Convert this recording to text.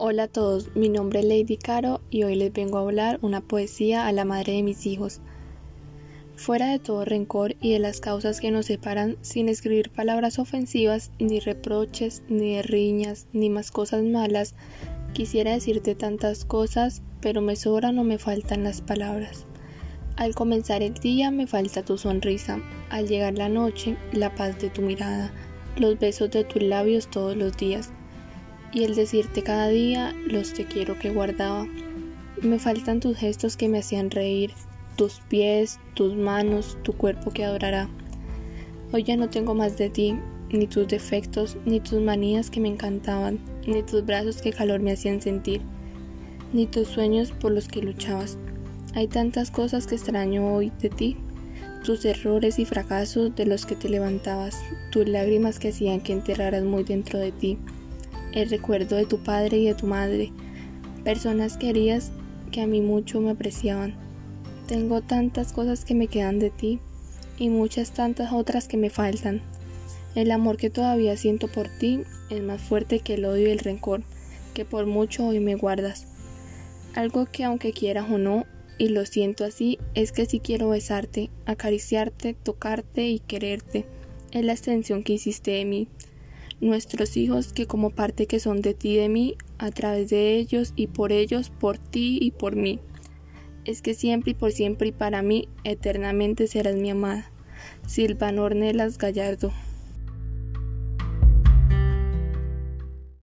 Hola a todos, mi nombre es Lady Caro y hoy les vengo a hablar una poesía a la madre de mis hijos. Fuera de todo rencor y de las causas que nos separan, sin escribir palabras ofensivas, ni reproches, ni riñas, ni más cosas malas, quisiera decirte tantas cosas, pero me sobran o me faltan las palabras. Al comenzar el día me falta tu sonrisa, al llegar la noche, la paz de tu mirada, los besos de tus labios todos los días y el decirte cada día los te quiero que guardaba. Me faltan tus gestos que me hacían reír, tus pies, tus manos, tu cuerpo que adorará. Hoy ya no tengo más de ti, ni tus defectos, ni tus manías que me encantaban, ni tus brazos que calor me hacían sentir, ni tus sueños por los que luchabas. Hay tantas cosas que extraño hoy de ti, tus errores y fracasos de los que te levantabas, tus lágrimas que hacían que enterraras muy dentro de ti el recuerdo de tu padre y de tu madre, personas queridas que a mí mucho me apreciaban. Tengo tantas cosas que me quedan de ti y muchas tantas otras que me faltan. El amor que todavía siento por ti es más fuerte que el odio y el rencor que por mucho hoy me guardas. Algo que aunque quieras o no, y lo siento así, es que si quiero besarte, acariciarte, tocarte y quererte. Es la extensión que hiciste de mí nuestros hijos que como parte que son de ti y de mí, a través de ellos y por ellos, por ti y por mí. Es que siempre y por siempre y para mí, eternamente serás mi amada. Silvana Ornelas Gallardo